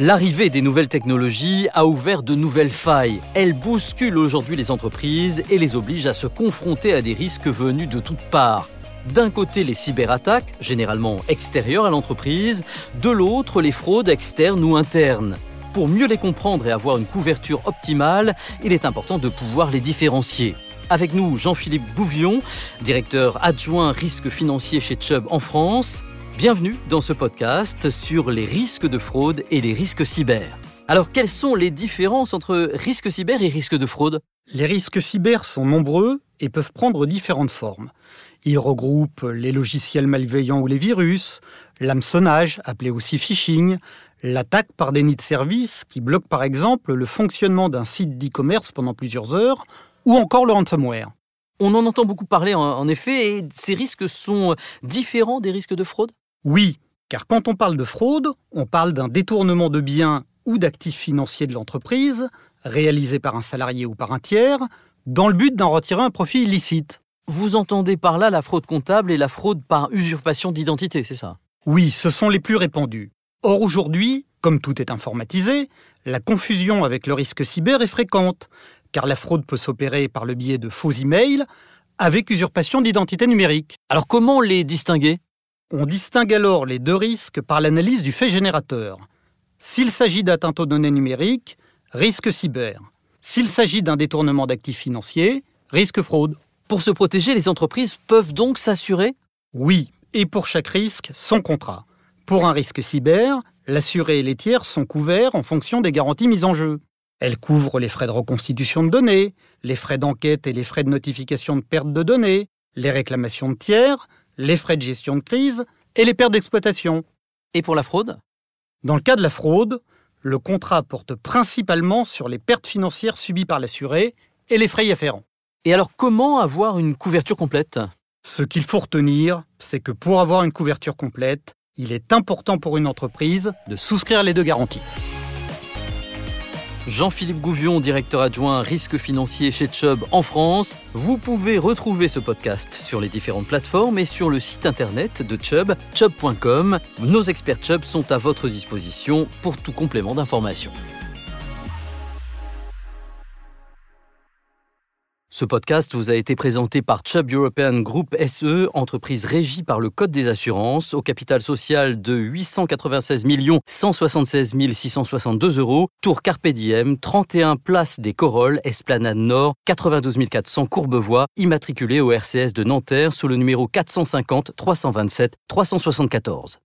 L'arrivée des nouvelles technologies a ouvert de nouvelles failles. Elles bousculent aujourd'hui les entreprises et les obligent à se confronter à des risques venus de toutes parts. D'un côté, les cyberattaques, généralement extérieures à l'entreprise, de l'autre, les fraudes externes ou internes. Pour mieux les comprendre et avoir une couverture optimale, il est important de pouvoir les différencier. Avec nous, Jean-Philippe Bouvion, directeur adjoint risque financier chez Chubb en France. Bienvenue dans ce podcast sur les risques de fraude et les risques cyber. Alors, quelles sont les différences entre risques cyber et risques de fraude? Les risques cyber sont nombreux et peuvent prendre différentes formes. Ils regroupent les logiciels malveillants ou les virus, l'hameçonnage, appelé aussi phishing, l'attaque par déni de service qui bloque par exemple le fonctionnement d'un site d'e-commerce pendant plusieurs heures, ou encore le ransomware. On en entend beaucoup parler en effet, et ces risques sont différents des risques de fraude? Oui, car quand on parle de fraude, on parle d'un détournement de biens ou d'actifs financiers de l'entreprise, réalisé par un salarié ou par un tiers, dans le but d'en retirer un profit illicite. Vous entendez par là la fraude comptable et la fraude par usurpation d'identité, c'est ça? Oui, ce sont les plus répandus. Or aujourd'hui, comme tout est informatisé, la confusion avec le risque cyber est fréquente, car la fraude peut s'opérer par le biais de faux emails avec usurpation d'identité numérique. Alors comment les distinguer? On distingue alors les deux risques par l'analyse du fait générateur. S'il s'agit d'atteinte aux données numériques, risque cyber. S'il s'agit d'un détournement d'actifs financiers, risque fraude. Pour se protéger, les entreprises peuvent donc s'assurer? Oui, et pour chaque risque, son contrat. Pour un risque cyber, l'assuré et les tiers sont couverts en fonction des garanties mises en jeu. Elles couvrent les frais de reconstitution de données, les frais d'enquête et les frais de notification de perte de données, les réclamations de tiers, les frais de gestion de crise et les pertes d'exploitation. Et pour la fraude? Dans le cas de la fraude, le contrat porte principalement sur les pertes financières subies par l'assuré et les frais y afférents. Et alors comment avoir une couverture complète? Ce qu'il faut retenir, c'est que pour avoir une couverture complète, il est important pour une entreprise de souscrire les deux garanties. Jean-Philippe Gouvion, directeur adjoint risque financier chez Chubb en France. Vous pouvez retrouver ce podcast sur les différentes plateformes et sur le site internet de Chubb, chubb.com. Nos experts Chubb sont à votre disposition pour tout complément d'information. Ce podcast vous a été présenté par Chubb European Group SE, entreprise régie par le Code des assurances, au capital social de 896 176 662 euros, Tour Carpe Diem, 31 Place des Corolles, Esplanade Nord, 92 400 Courbevoie, immatriculé au RCS de Nanterre sous le numéro 450 327 374.